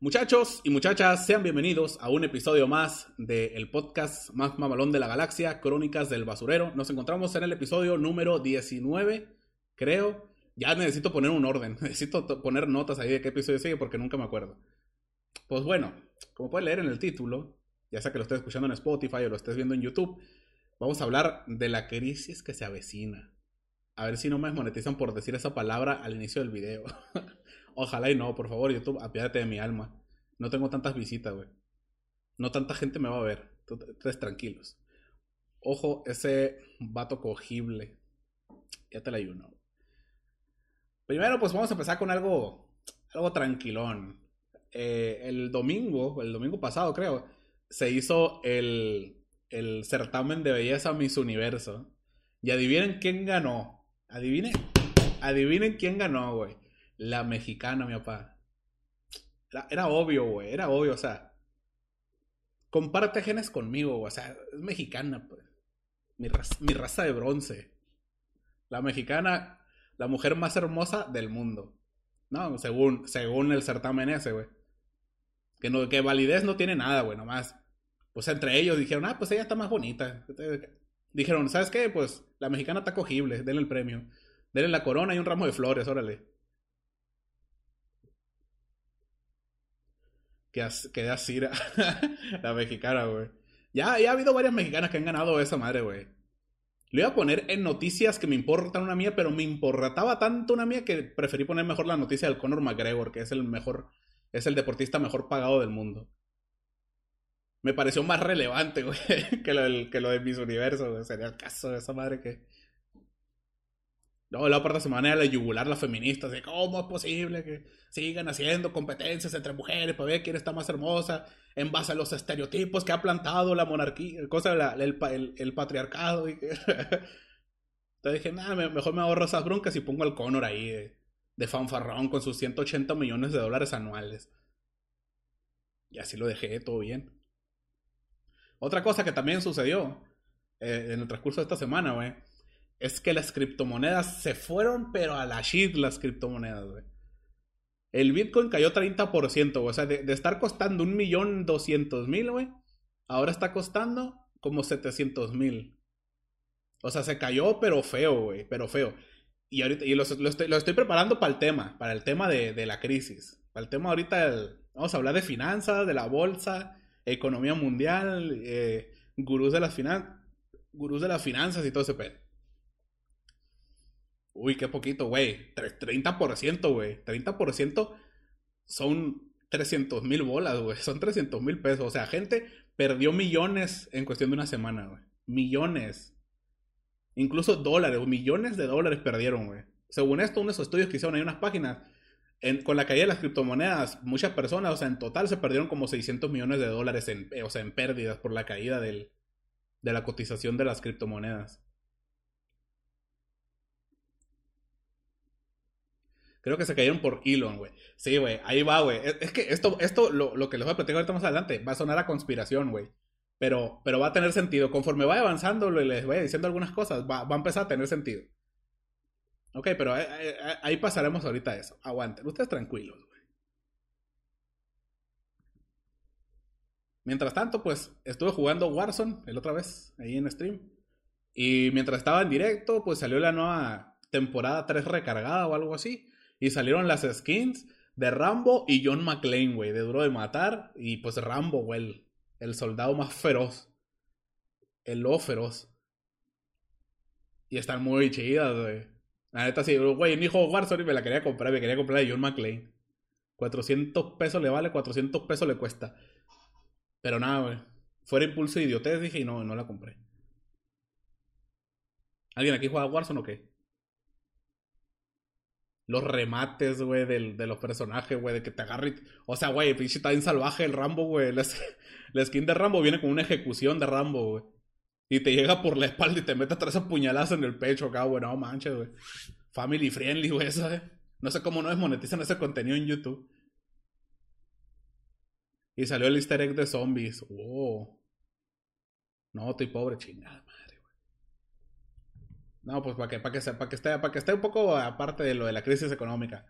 Muchachos y muchachas, sean bienvenidos a un episodio más del podcast más mamalón de la galaxia, Crónicas del Basurero. Nos encontramos en el episodio número 19, creo. Ya necesito poner un orden, necesito poner notas ahí de qué episodio sigue porque nunca me acuerdo. Pues bueno, como pueden leer en el título, ya sea que lo estés escuchando en Spotify o lo estés viendo en YouTube, vamos a hablar de la crisis que se avecina. A ver si no me desmonetizan por decir esa palabra al inicio del video. Ojalá y no, por favor, YouTube, apiádate de mi alma. No tengo tantas visitas, güey. No tanta gente me va a ver. Ustedes tranquilos. Ojo, ese vato cogible. Ya te la ayuno. Primero, pues vamos a empezar con algo, algo tranquilón. Eh, el domingo, el domingo pasado creo, se hizo el, el certamen de belleza Miss Universo. Y adivinen quién ganó. Adivinen, adivinen quién ganó, güey. La mexicana, mi papá. Era, obvio, güey. Era obvio, o sea. Comparte genes conmigo, güey. O sea, es mexicana, pues. Mi raza, mi raza de bronce. La mexicana, la mujer más hermosa del mundo. No, según, según el certamen ese, güey. Que, no, que validez no tiene nada, güey, nomás. Pues entre ellos dijeron, ah, pues ella está más bonita. Dijeron, ¿sabes qué? Pues la mexicana está cogible, denle el premio. Denle la corona y un ramo de flores, órale. Que, que da Cira, la mexicana, güey. Ya, ya ha habido varias mexicanas que han ganado esa madre, güey. Lo iba a poner en noticias que me importan una mía, pero me importaba tanto una mía que preferí poner mejor la noticia del Conor McGregor, que es el mejor, es el deportista mejor pagado del mundo. Me pareció más relevante, güey, que lo, que lo de Miss Universo, güey. Sería el caso de esa madre que no, la parte se manera de yugular las feministas, de cómo es posible que sigan haciendo competencias entre mujeres para ver quién está más hermosa, en base a los estereotipos que ha plantado la monarquía, cosa el, patriarcado. Entonces dije, nada, mejor me ahorro esas broncas y pongo al Conor ahí de, fanfarrón con sus 180 millones de dólares anuales. Y así lo dejé, todo bien. Otra cosa que también sucedió eh, en el transcurso de esta semana, güey es que las criptomonedas se fueron, pero a la shit las criptomonedas, güey. El Bitcoin cayó 30%, güey. O sea, de, estar costando un millón doscientos mil, güey, ahora está costando como 700 mil. O sea, se cayó, pero feo, güey, pero feo. Y ahorita, y lo, estoy, preparando para el tema, para el tema de, la crisis. Para el tema ahorita, vamos a hablar de finanzas, de la bolsa, economía mundial, eh, gurús de las finanzas, gurús de las finanzas y todo ese pedo. Uy, qué poquito, güey. 30%, güey. 30% son 300 mil bolas, güey. Son 300 mil pesos. O sea, gente perdió millones en cuestión de una semana, güey. Millones. Incluso dólares, millones de dólares perdieron, güey. Según esto, unos estudios que hicieron, hay unas páginas. con la caída de las criptomonedas, muchas personas, o sea, en total se perdieron como 600 millones de dólares en, o sea, en pérdidas por la caída del, de la cotización de las criptomonedas. Creo que se cayeron por Elon, güey. Sí, güey, ahí va, güey. Es, que esto, esto lo, lo, que les voy a platicar ahorita más adelante, va a sonar a conspiración, güey. Pero, pero va a tener sentido. Conforme vaya avanzando y les vaya diciendo algunas cosas, va, va a empezar a tener sentido. Ok, pero ahí, pasaremos ahorita eso. Aguanten, ustedes tranquilos, güey. Mientras tanto, pues estuve jugando Warzone el otra vez, ahí en stream. Y mientras estaba en directo, pues salió la nueva temporada 3 recargada o algo así. Y salieron las skins de Rambo y John McClane, güey, de Duro de Matar. Y pues Rambo, güey, el, soldado más feroz. El lobo feroz. Y están muy chidas, güey. La neta sí, güey, mi hijo Warzone y me la quería comprar, me quería comprar de John McClane. 400 pesos le vale, 400 pesos le cuesta. Pero nada, güey. Fuera impulso de idiotez, dije, y no, no la compré. ¿Alguien aquí juega Warzone o qué? Los remates, güey, de los personajes, güey, de que te agarre. O sea, güey, pinche está bien salvaje el Rambo, güey. La, skin de Rambo viene con una ejecución de Rambo, güey. Y te llega por la espalda y te mete tres apuñaladas en el pecho acá, güey. No manches, güey. Family friendly, güey, eso, eh. No sé cómo no desmonetizan ese contenido en YouTube. Y salió el easter egg de zombies. Wow. No, estoy pobre, chingada. No, pues para que, para que, para que, esté, para que esté un poco aparte de lo de la crisis económica.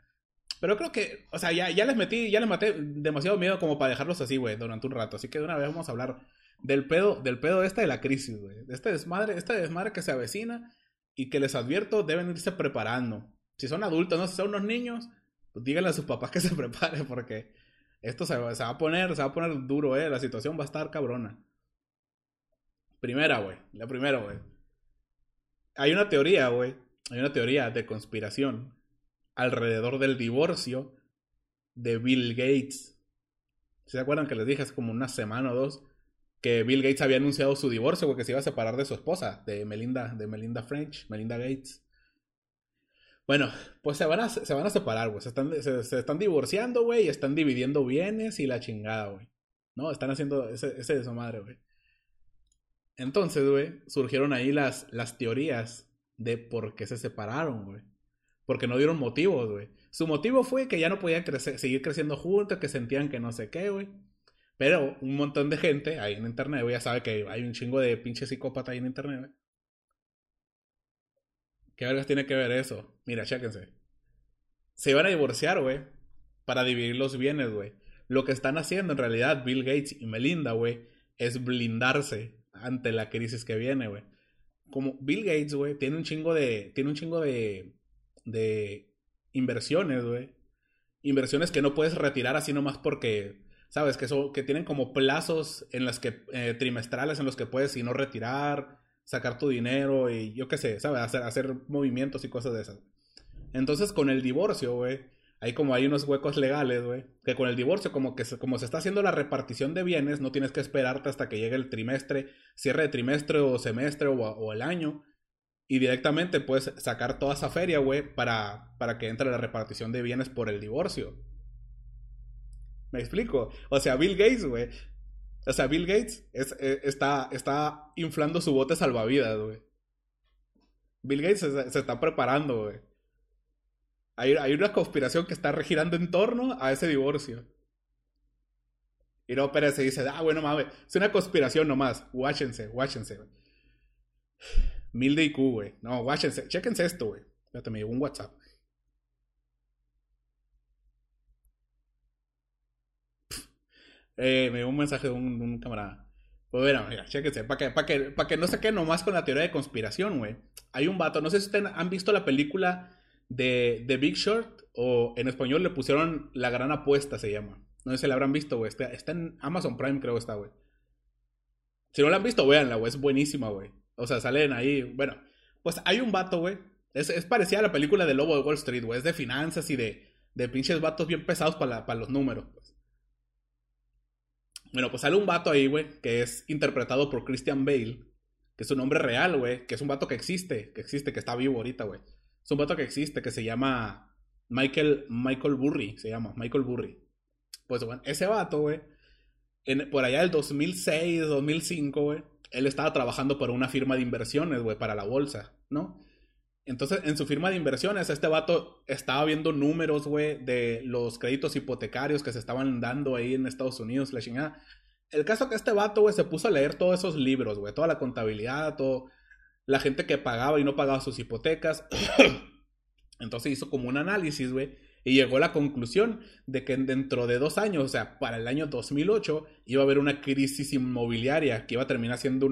Pero creo que, o sea, ya, ya les metí, ya les maté demasiado miedo como para dejarlos así, güey, durante un rato. Así que de una vez vamos a hablar del pedo, del pedo esta de la crisis, güey. De este desmadre, este desmadre que se avecina y que les advierto deben irse preparando. Si son adultos, no si son unos niños, pues díganle a sus papás que se preparen porque esto se, se va a poner, se va a poner duro, eh. La situación va a estar cabrona. Primera, güey. La primera, güey. Hay una teoría, güey. Hay una teoría de conspiración alrededor del divorcio de Bill Gates. ¿Se acuerdan que les dije hace como una semana o dos que Bill Gates había anunciado su divorcio porque se iba a separar de su esposa, de Melinda, de Melinda French, Melinda Gates? Bueno, pues se van a, se van a separar, güey. Se están, se, están divorciando, güey, y están dividiendo bienes y la chingada, güey. No, están haciendo ese, ese de su madre, güey. Entonces, güey, surgieron ahí las, las teorías de por qué se separaron, güey. Porque no dieron motivos, güey. Su motivo fue que ya no podían crecer, seguir creciendo juntos, que sentían que no sé qué, güey. Pero un montón de gente ahí en internet, güey, ya sabe que hay un chingo de pinche psicópata ahí en internet, güey. ¿Qué vergas tiene que ver eso? Mira, chéquense. Se iban a divorciar, güey, para dividir los bienes, güey. Lo que están haciendo en realidad Bill Gates y Melinda, güey, es blindarse ante la crisis que viene, güey. Como Bill Gates, güey, tiene un chingo de. Tiene un chingo de. de inversiones, güey. Inversiones que no puedes retirar así nomás porque. ¿Sabes? Que, son, que tienen como plazos en las que. Eh, trimestrales en los que puedes, si no retirar, sacar tu dinero y yo qué sé, ¿sabes? Hacer, hacer movimientos y cosas de esas. Entonces, con el divorcio, güey hay como hay unos huecos legales, güey, que con el divorcio, como que se, como se está haciendo la repartición de bienes, no tienes que esperarte hasta que llegue el trimestre, cierre de trimestre o semestre o, el año, y directamente puedes sacar toda esa feria, güey, para, para que entre la repartición de bienes por el divorcio. ¿Me explico? O sea, Bill Gates, güey. O sea, Bill Gates eh, está, está inflando su bote salvavidas, güey. Bill Gates se, se está preparando, güey. Hay, una conspiración que está regirando en torno a ese divorcio. Y no Pérez se dice, ah, bueno, mames, es una conspiración nomás. Guáchense, guáchense, güey. Mil de IQ, güey. No, guáchense. Chéquense esto, güey. Espérate, me llegó un WhatsApp. Eh, me llegó un mensaje de un, camarada. Pues bueno, mira, chéquense. Para que, para que, que no se quede nomás con la teoría de conspiración, güey. Hay un vato, no sé si ustedes han visto la película de The Big Short, o en español le pusieron La Gran Apuesta, se llama. No sé si la habrán visto, güey. Está, en Amazon Prime, creo que está, güey. Si no la han visto, véanla, güey. Es buenísima, güey. O sea, salen ahí. Bueno, pues hay un vato, güey. Es, es parecida a la película de Lobo de Wall Street, güey. Es de finanzas y de, de pinches vatos bien pesados para, para los números, pues. Bueno, pues sale un vato ahí, güey, que es interpretado por Christian Bale, que es un nombre real, güey, que es un vato que existe, que existe, que está vivo ahorita, güey. Es un vato que existe, que se llama Michael, Michael Burry, se llama, Michael Burry. Pues bueno, ese vato, güey, por allá del 2006, 2005, güey, él estaba trabajando para una firma de inversiones, güey, para la bolsa, ¿no? Entonces, en su firma de inversiones, este vato estaba viendo números, güey, de los créditos hipotecarios que se estaban dando ahí en Estados Unidos, la chingada. El caso que este vato, güey, se puso a leer todos esos libros, güey, toda la contabilidad, todo, la gente que pagaba y no pagaba sus hipotecas. Entonces hizo como un análisis, güey, y llegó a la conclusión de que dentro de dos años, o sea, para el año 2008, iba a haber una crisis inmobiliaria que iba a terminar siendo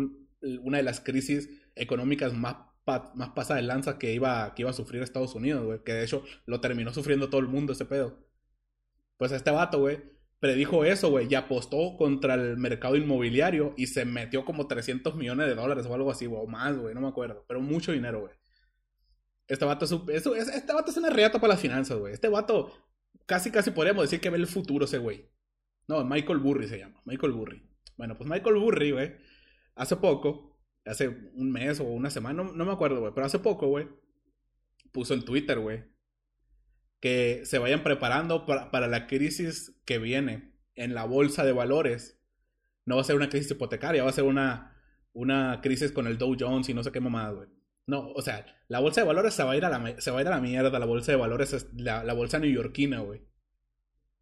una de las crisis económicas más, más pasadas de lanza que iba, que iba a sufrir Estados Unidos, güey, que de hecho lo terminó sufriendo todo el mundo ese pedo. Pues este vato, güey, predijo eso, güey, y apostó contra el mercado inmobiliario y se metió como 300 millones de dólares o algo así, o más, güey, no me acuerdo, pero mucho dinero, güey. Este vato es, este vato es una reata para las finanzas, güey. Este vato casi, casi podríamos decir que ve el futuro ese güey. No, Michael Burry se llama, Michael Burry. Bueno, pues Michael Burry, güey, hace poco, hace un mes o una semana, no, no me acuerdo, güey, pero hace poco, güey, puso en Twitter, güey, que se vayan preparando para, la crisis que viene en la bolsa de valores. No va a ser una crisis hipotecaria, va a ser una, una crisis con el Dow Jones y no sé qué mamada, güey. No, o sea, la bolsa de valores se va a ir a la, se va a, ir a la mierda. La bolsa de valores es la, la bolsa neoyorquina, güey.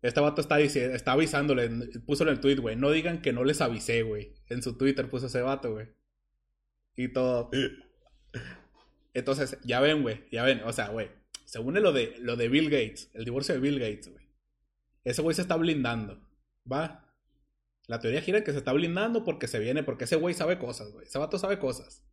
Este vato está, está avisándole, puso en el tweet, güey. No digan que no les avisé, güey. En su Twitter puso ese vato, güey. Y todo. Entonces, ya ven, güey. Ya ven. O sea, güey se une lo de, lo de Bill Gates, el divorcio de Bill Gates, güey. Ese güey se está blindando, ¿va? La teoría gira que se está blindando porque se viene, porque ese güey sabe cosas, güey. Ese vato sabe cosas.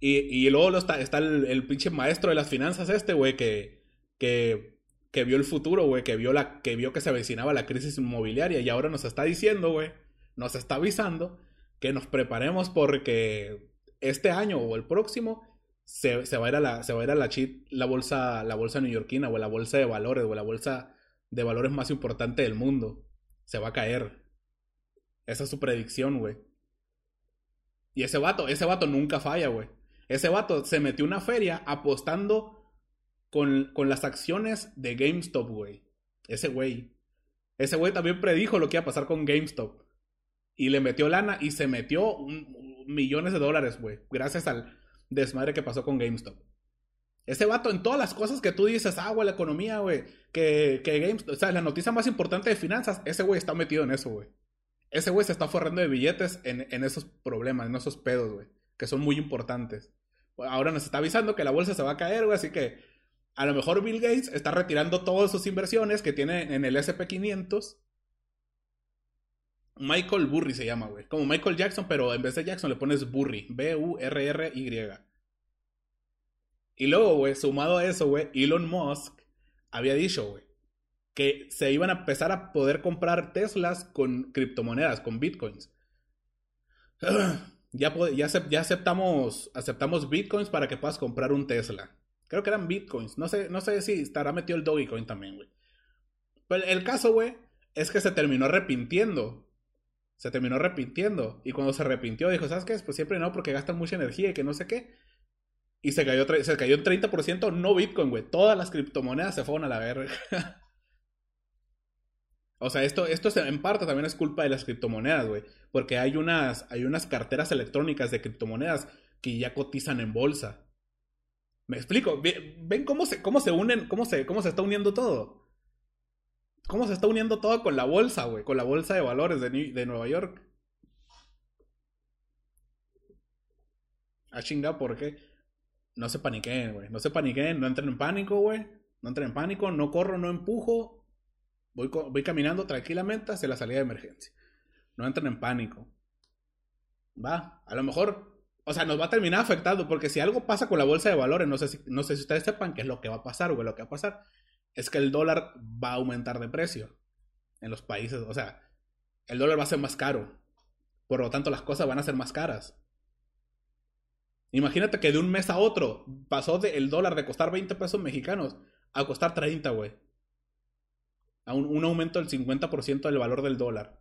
Y, y luego está, está el, pinche maestro de las finanzas este, güey, que, que, que vio el futuro, güey, que vio, que vio que se avecinaba la crisis inmobiliaria y ahora nos está diciendo, güey, nos está avisando que nos preparemos porque este año o el próximo se, se va a ir a la, se va a ir a la, chit, la bolsa, la bolsa neoyorquina o la bolsa de valores o la bolsa de valores más importante del mundo. Se va a caer. Esa es su predicción, güey. Y ese vato, ese vato nunca falla, güey. Ese vato se metió una feria apostando con, con las acciones de GameStop, güey. Ese güey. Ese güey también predijo lo que iba a pasar con GameStop. Y le metió lana y se metió millones de dólares, güey. Gracias al desmadre que pasó con GameStop. Ese vato en todas las cosas que tú dices, ah, güey, la economía, güey, que, que GameStop, o sea, la noticia más importante de finanzas, ese güey está metido en eso, güey. Ese güey se está forrando de billetes en, en esos problemas, en esos pedos, güey, que son muy importantes. Ahora nos está avisando que la bolsa se va a caer, güey, así que a lo mejor Bill Gates está retirando todas sus inversiones que tiene en el SP500 Michael Burry se llama, güey. Como Michael Jackson, pero en vez de Jackson le pones Burry. B-U-R-R-Y. Y luego, güey, sumado a eso, güey, Elon Musk había dicho, güey, que se iban a empezar a poder comprar Teslas con criptomonedas, con bitcoins. Ya, ya, aceptamos, aceptamos bitcoins para que puedas comprar un Tesla. Creo que eran bitcoins. No sé, no sé si estará metido el Dogecoin también, güey. Pero el caso, güey, es que se terminó arrepintiendo se terminó arrepintiendo. Y cuando se arrepintió, dijo, ¿sabes qué? Pues siempre no, porque gastan mucha energía y que no sé qué. Y se cayó, se cayó un 30%, no Bitcoin, güey. Todas las criptomonedas se fueron a la verga. o sea, esto, esto en parte también es culpa de las criptomonedas, güey. Porque hay unas, hay unas carteras electrónicas de criptomonedas que ya cotizan en bolsa. ¿Me explico? ¿Ven cómo se, cómo se unen, cómo se, cómo se está uniendo todo? Cómo se está uniendo todo con la bolsa, güey, con la bolsa de valores de, Nueva York. A ah, chinga, ¿por qué? No se paniquen, güey. No se paniquen, no entren en pánico, güey. No entren en pánico, no corro, no empujo. Voy, voy caminando tranquilamente hacia la salida de emergencia. No entren en pánico. Va, a lo mejor, o sea, nos va a terminar afectando, porque si algo pasa con la bolsa de valores, no sé si, no sé si ustedes sepan qué es lo que va a pasar, güey, lo que va a pasar es que el dólar va a aumentar de precio en los países. O sea, el dólar va a ser más caro. Por lo tanto, las cosas van a ser más caras. Imagínate que de un mes a otro pasó de el dólar de costar 20 pesos mexicanos a costar 30, güey. A un, un, aumento del 50% del valor del dólar.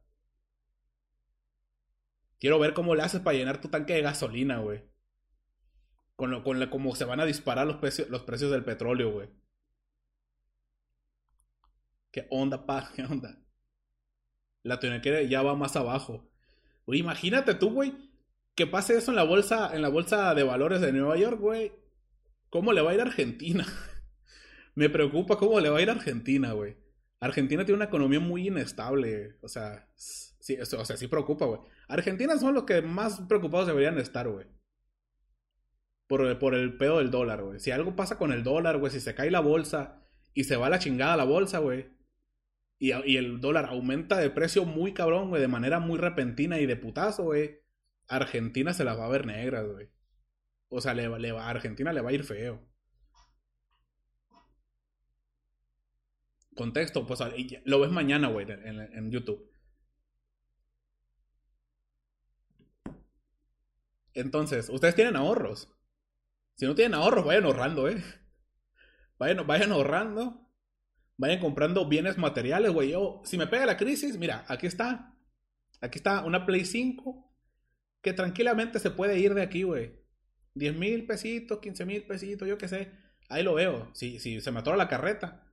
Quiero ver cómo le haces para llenar tu tanque de gasolina, güey. Con, lo, con la, cómo se van a disparar los, precios, los precios del petróleo, güey. ¿Qué onda, pa? ¿Qué onda? La teoría ya va más abajo. Güey, imagínate tú, güey, que pase eso en la bolsa, en la bolsa de valores de Nueva York, güey. ¿Cómo le va a ir a Argentina? Me preocupa cómo le va a ir a Argentina, güey. Argentina tiene una economía muy inestable. O sea, sí, o sea, sí preocupa, güey. Argentina son los que más preocupados deberían estar, güey. Por, por el pedo del dólar, güey. Si algo pasa con el dólar, güey, si se cae la bolsa y se va la chingada la bolsa, güey y, el dólar aumenta de precio muy cabrón, güey, de manera muy repentina y de putazo, güey, Argentina se las va a ver negras, güey. O sea, a Argentina le va a ir feo. Contexto, pues lo ves mañana, güey, en, en YouTube. Entonces, ustedes tienen ahorros. Si no tienen ahorros, vayan ahorrando, eh. Vayan, vayan ahorrando vayan comprando bienes materiales, güey. Yo, si me pega la crisis, mira, aquí está. Aquí está una Play 5 que tranquilamente se puede ir de aquí, güey. 10 mil pesitos, 15 mil pesitos, yo qué sé. Ahí lo veo. Si, si se me atora la carreta.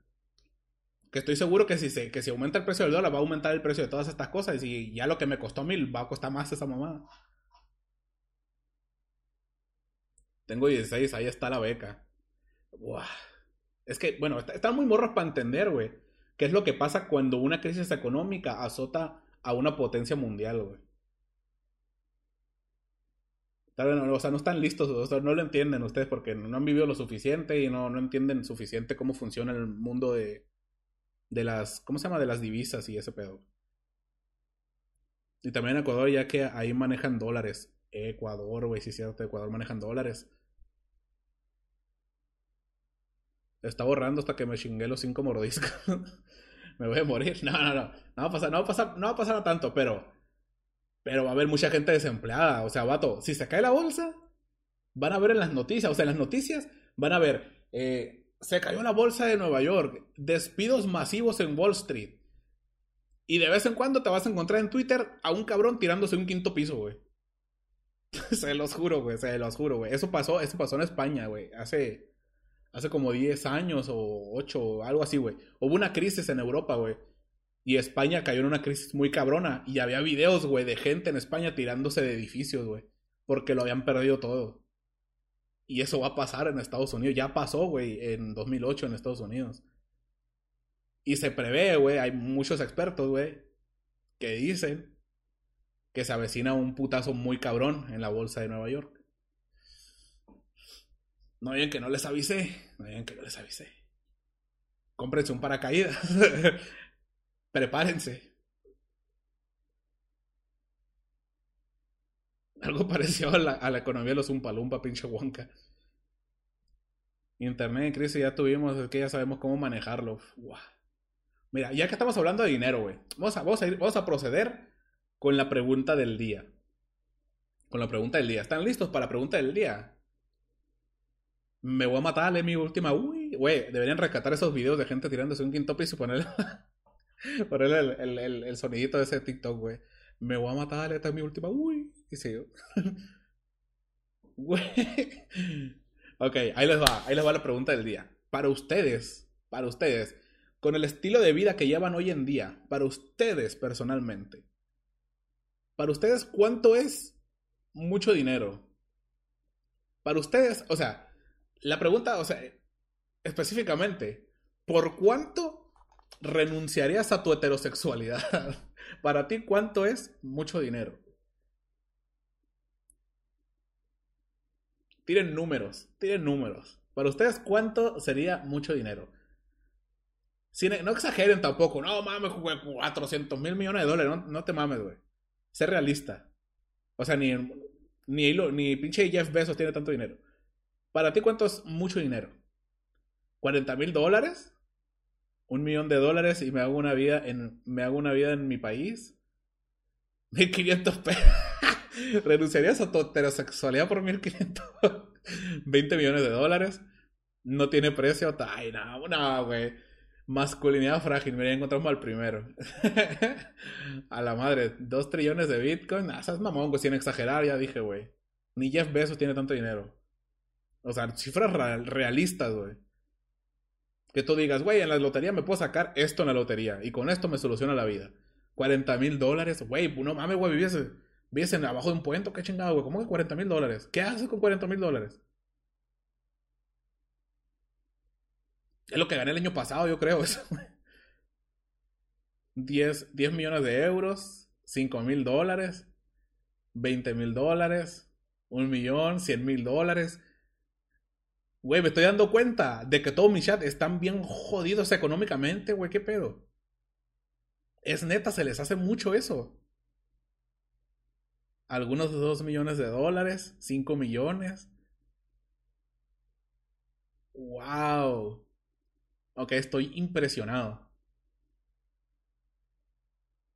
Que estoy seguro que si, se, que si aumenta el precio del dólar va a aumentar el precio de todas estas cosas. Y si ya lo que me costó mil va a costar más esa mamada. Tengo 16, ahí está la beca. Buah. Es que, bueno, están muy morros para entender, güey. ¿Qué es lo que pasa cuando una crisis económica azota a una potencia mundial, güey? O sea, no están listos, o no lo entienden ustedes porque no han vivido lo suficiente y no, no entienden suficiente cómo funciona el mundo de, de las, ¿cómo se llama? De las divisas y ese pedo. Y también Ecuador, ya que ahí manejan dólares. Ecuador, güey, sí es cierto, Ecuador manejan dólares. Está borrando hasta que me chingué los cinco mordiscos. me voy a morir. No, no, no. No va a pasar, no va a pasar, no va a pasar tanto, pero. Pero va a haber mucha gente desempleada. O sea, vato, si se cae la bolsa, van a ver en las noticias. O sea, en las noticias van a ver. Eh, se cayó la bolsa de Nueva York. Despidos masivos en Wall Street. Y de vez en cuando te vas a encontrar en Twitter a un cabrón tirándose un quinto piso, güey. se los juro, güey. Se los juro, güey. Eso pasó, eso pasó en España, güey. Hace hace como 10 años o 8 o algo así, güey. Hubo una crisis en Europa, güey. Y España cayó en una crisis muy cabrona. Y había videos, güey, de gente en España tirándose de edificios, güey. Porque lo habían perdido todo. Y eso va a pasar en Estados Unidos. Ya pasó, güey, en 2008 en Estados Unidos. Y se prevé, güey, hay muchos expertos, güey, que dicen que se avecina un putazo muy cabrón en la bolsa de Nueva York. No digan que no les avisé. No digan que no les avisé. Cómprense un paracaídas. Prepárense. Algo parecido a la, economía de los Umpalumpa, pinche Wonka. Internet en crisis ya tuvimos, es que ya sabemos cómo manejarlo. Mira, ya que estamos hablando de dinero, güey. Vamos a, vamos, a ir, vamos a proceder con la pregunta del día. Con la pregunta del día. ¿Están listos para la pregunta del día? Me voy a matar, es mi última. Uy, güey, deberían rescatar esos videos de gente tirándose un quinto piso y ponerle, ponerle el, el, el, sonidito de ese TikTok, güey. Me voy a matar, esta es mi última. Uy, y sigo. Güey. ok, ahí les va, ahí les va la pregunta del día. Para ustedes, para ustedes, con el estilo de vida que llevan hoy en día, para ustedes personalmente, para ustedes, ¿cuánto es mucho dinero? Para ustedes, o sea, la pregunta, o sea, específicamente, ¿por cuánto renunciarías a tu heterosexualidad? Para ti, ¿cuánto es mucho dinero? Tiren números, tiren números. Para ustedes, ¿cuánto sería mucho dinero? no exageren tampoco. No mames, 400 mil millones de dólares. No, te mames, güey. Sé realista. O sea, ni, ni, ni pinche Jeff Bezos tiene tanto dinero. Para ti, ¿cuánto es mucho dinero? ¿40 mil dólares? ¿Un millón de dólares y me hago una vida en, me hago una vida en mi país? ¿1500 pesos? ¿Renunciarías a tu heterosexualidad por 1500? ¿20 millones de dólares? ¿No tiene precio? Ay, no, no, güey. Masculinidad frágil, me encontramos al primero. a la madre, dos trillones de Bitcoin. Ah, esas mamón, güey, sin exagerar, ya dije, güey. Ni Jeff Bezos tiene tanto dinero. O sea, cifras realistas, güey. Que tú digas, güey, en la lotería me puedo sacar esto en la lotería y con esto me soluciona la vida. 40 mil dólares, güey, no mames, güey, vives, abajo de un puente, qué chingado, güey. ¿Cómo que 40 mil dólares? ¿Qué haces con 40 mil dólares? Es lo que gané el año pasado, yo creo, eso, 10, 10 millones de euros, 5 mil dólares, 20 mil dólares, un millón, 100 mil dólares. Güey, me estoy dando cuenta de que todos mis chats están bien jodidos económicamente, güey, ¿qué pedo? Es neta, se les hace mucho eso. Algunos 2 millones de dólares, 5 millones. Wow. Ok, estoy impresionado.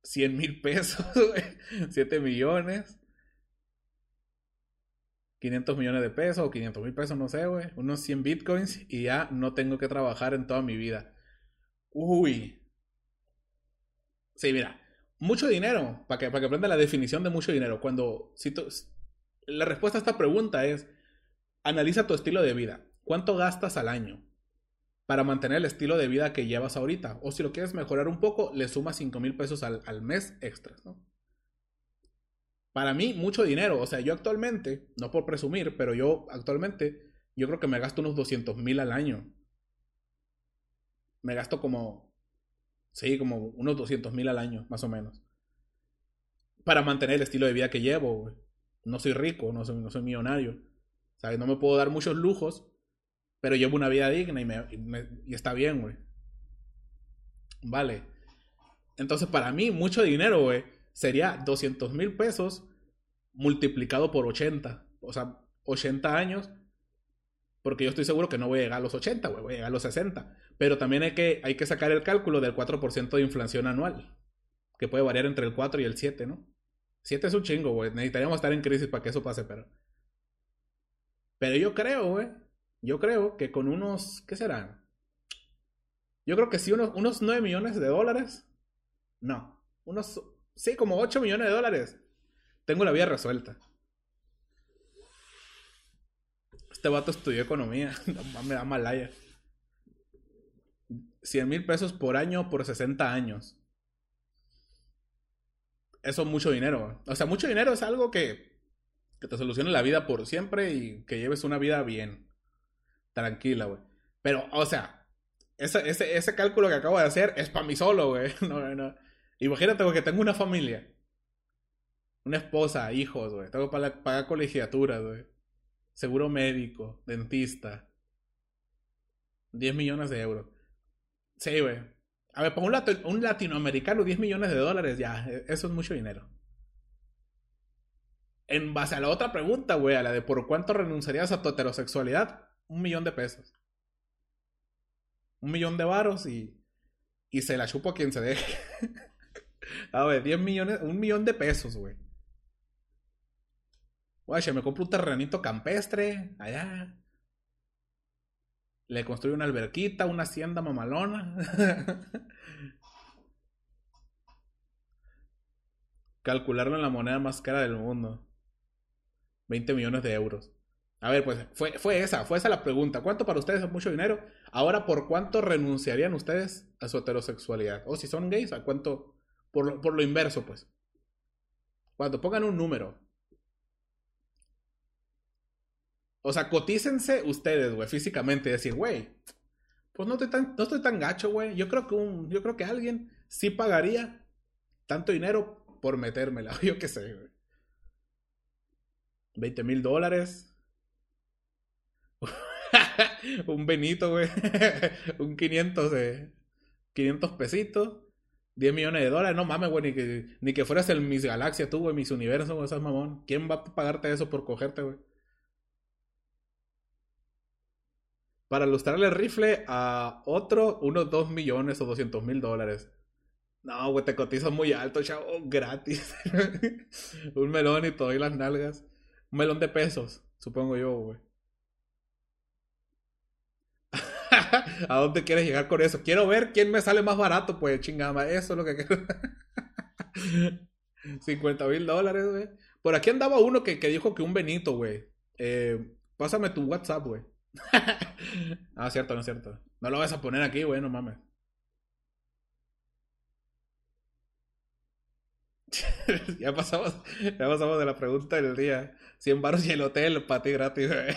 100 mil pesos, 7 millones. 500 millones de pesos o 500 mil pesos, no sé, güey. Unos 100 bitcoins y ya no tengo que trabajar en toda mi vida. Uy. Sí, mira. Mucho dinero, para que, para que aprenda la definición de mucho dinero. Cuando, si la respuesta a esta pregunta es, analiza tu estilo de vida. ¿Cuánto gastas al año para mantener el estilo de vida que llevas ahorita? O si lo quieres mejorar un poco, le sumas 5 mil pesos al, al mes extras, ¿no? Para mí mucho dinero. O sea, yo actualmente, no por presumir, pero yo actualmente, yo creo que me gasto unos 200 mil al año. Me gasto como, sí, como unos 200 mil al año, más o menos. Para mantener el estilo de vida que llevo, güey. no soy rico, no soy, no soy millonario. No me puedo dar muchos lujos, pero llevo una vida digna y, me, y está bien, güey. Vale. Entonces, para mí, mucho dinero, güey, sería 200 mil pesos multiplicado por 80. O sea, 80 años. Porque yo estoy seguro que no voy a llegar a los 80, güey, voy a llegar a los 60. Pero también hay que, hay que sacar el cálculo del 4% de inflación anual. Que puede variar entre el 4 y el 7, ¿no? 7 es un chingo, güey. Necesitaríamos estar en crisis para que eso pase, pero. Pero yo creo, güey. Yo creo que con unos. ¿Qué serán? Yo creo que sí, unos, unos 9 millones de dólares. No. Unos. Sí, como 8 millones de dólares. Tengo la vida resuelta. Este vato estudió economía. No me da malaya. 100 mil pesos por año por 60 años eso es mucho dinero. O sea, mucho dinero es algo que, que te solucione la vida por siempre y que lleves una vida bien. Tranquila, güey. Pero, o sea, ese, ese, ese cálculo que acabo de hacer es para mí solo, güey. No, no. Imagínate, que tengo una familia. Una esposa, hijos, güey. Tengo pagar, pagar colegiaturas, güey. Seguro médico, dentista. 10 millones de euros. Sí, güey. A ver, para un, latinoamericano 10 millones de dólares, ya, e, eso es mucho dinero. En base a la otra pregunta, güey, a la de por cuánto renunciarías a tu heterosexualidad, un millón de pesos. Un millón de varos y, y se la chupo a quien se deje. a ver, 10 millones, un millón de pesos, güey. Güey, me compro un terrenito campestre, allá. Le construye una alberquita, una hacienda mamalona. Calcularlo en la moneda más cara del mundo. 20 millones de euros. A ver, pues fue, fue esa, fue esa la pregunta. ¿Cuánto para ustedes es mucho dinero? Ahora, ¿por cuánto renunciarían ustedes a su heterosexualidad? O si son gays, ¿a cuánto? Por lo, por lo inverso, pues. Cuando pongan un número. O sea, cotícense ustedes, güey, físicamente. Decir, güey, pues no estoy tan, no estoy tan gacho, güey. Yo creo que un, yo creo que alguien sí pagaría tanto dinero por metérmela. Yo qué sé, güey. 20 mil dólares. un Benito, güey. un 500 de... 500 pesitos. 10 millones de dólares. No mames, güey. Ni que, ni que fueras el Miss Galaxia tú, güey. Miss Universo, güey. Esas mamón. ¿Quién va a pagarte eso por cogerte, güey? para ilustrarle el rifle a otro, unos 2 millones o 200 mil dólares. No, güey, te cotizas muy alto, chavo, gratis. un melón y todo y las nalgas. Un melón de pesos, supongo yo, güey. ¿A dónde quieres llegar con eso? Quiero ver quién me sale más barato, pues, chingada. Eso es lo que quiero. 50 mil dólares, güey. Por aquí andaba uno que, que dijo que un Benito, güey. Eh, pásame tu WhatsApp, güey. ah, cierto, no es cierto. No lo vas a poner aquí, güey, no mames. ya pasamos, ya pasamos de la pregunta del día. 100 baros y el hotel para ti gratis, güey.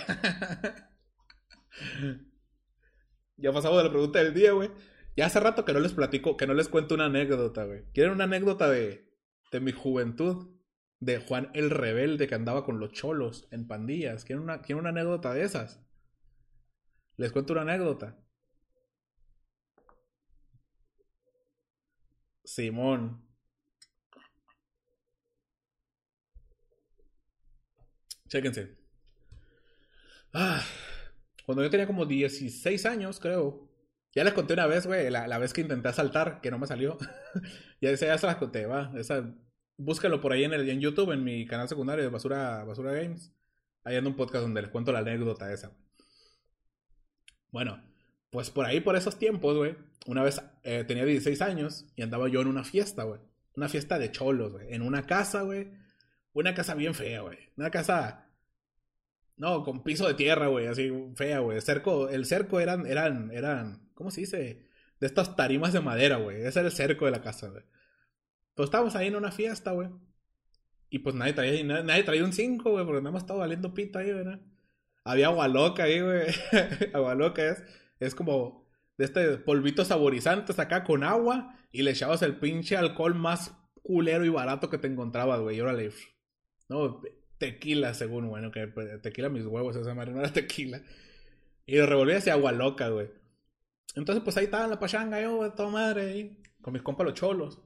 Ya pasamos de la pregunta del día, güey. Ya hace rato que no les platico, que no les cuento una anécdota, güey. ¿Quieren una anécdota de, de mi juventud? De Juan el Rebelde que andaba con los cholos en pandillas. ¿Quieren una, ¿quieren una anécdota de esas? Les cuento una anécdota. Simón. Chéquense. Ah, cuando yo tenía como 16 años, creo. Ya les conté una vez, güey, la, vez que intenté saltar, que no me salió. ya, esa, ya se las conté, va. Esa, búsquelo por ahí en, el, en YouTube, en mi canal secundario de Basura, Basura Games. Ahí anda un podcast donde les cuento la anécdota esa. Bueno, pues por ahí, por esos tiempos, güey, una vez eh, tenía 16 años y andaba yo en una fiesta, güey. Una fiesta de cholos, güey. En una casa, güey. Una casa bien fea, güey. Una casa... No, con piso de tierra, güey, así fea, güey. El cerco, el cerco eran, eran, eran, ¿cómo se dice? De estas tarimas de madera, güey. Ese era el cerco de la casa, güey. Pues estábamos ahí en una fiesta, güey. Y pues nadie traía, nadie, traía un 5, güey, porque nada más estaba valiendo pita ahí, ¿verdad? Había agua loca ahí, güey. agua loca es, es como de este polvito saborizantes acá con agua y le echabas el pinche alcohol más culero y barato que te encontrabas, güey. Y órale. No, tequila, según, bueno, que pues, tequila mis huevos, esa madre no era tequila. Y lo revolví hacia agua loca, güey. Entonces, pues ahí estaba en la pachanga, yo, de toda madre, ahí, con mis compas los cholos.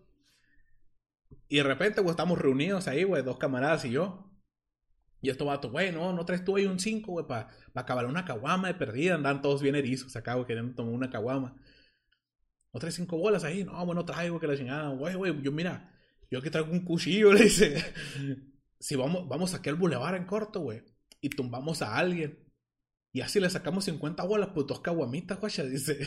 Y de repente, güey, estamos reunidos ahí, güey, dos camaradas y yo. Y estos vatos, güey, no, no traes tú ahí un 5, güey, para pa acabar una caguama de perdida. Andan todos bien erizos acá, güey, queriendo tomar una caguama. ¿No traes cinco bolas ahí? No, bueno, traigo que la chingada. Güey, güey, yo mira, yo aquí traigo un cuchillo, le dice. Si vamos, vamos aquí al bulevar en corto, güey, y tumbamos a alguien. Y así le sacamos 50 bolas, pues dos caguamitas, güey, dice.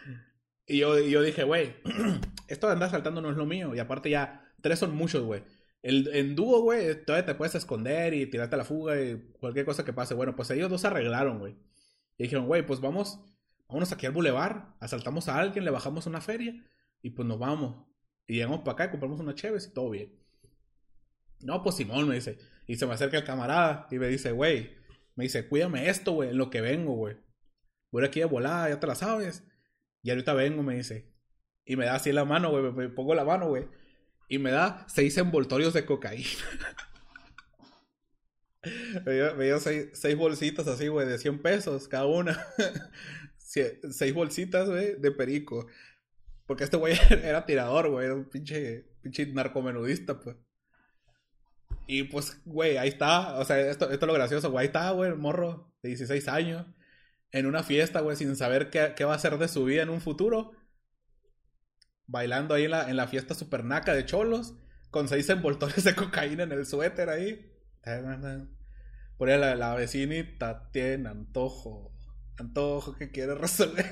y yo, yo dije, güey, esto de andar saltando no es lo mío. Y aparte ya, tres son muchos, güey. El, en dúo, güey, todavía te puedes esconder y tirarte a la fuga y cualquier cosa que pase. Bueno, pues ellos dos arreglaron, güey. Y dijeron, güey, pues vamos, vámonos aquí al bulevar, asaltamos a alguien, le bajamos una feria y pues nos vamos. Y llegamos para acá y compramos una chévere y todo bien. No, pues Simón me dice. Y se me acerca el camarada y me dice, güey, me dice, cuídame esto, güey, en lo que vengo, güey. Voy aquí a volar, ya te la sabes. Y ahorita vengo, me dice. Y me da así la mano, güey, me pongo la mano, güey y me da seis envoltorios de cocaína. me dio, seis, bolsitas así, güey, de 100 pesos cada una. seis bolsitas, güey, de perico. Porque este güey era tirador, güey, era un pinche narcomenudista, pues. Y pues, güey, ahí está. O sea, esto, esto es lo gracioso, güey. Ahí está, güey, el morro de 16 años. En una fiesta, güey, sin saber qué, qué va a hacer de su vida en un futuro bailando ahí en la, en la fiesta supernaca de cholos, con seis envoltorios de cocaína en el suéter ahí. Por ahí la, la vecinita tiene antojo, antojo que quiere resolver.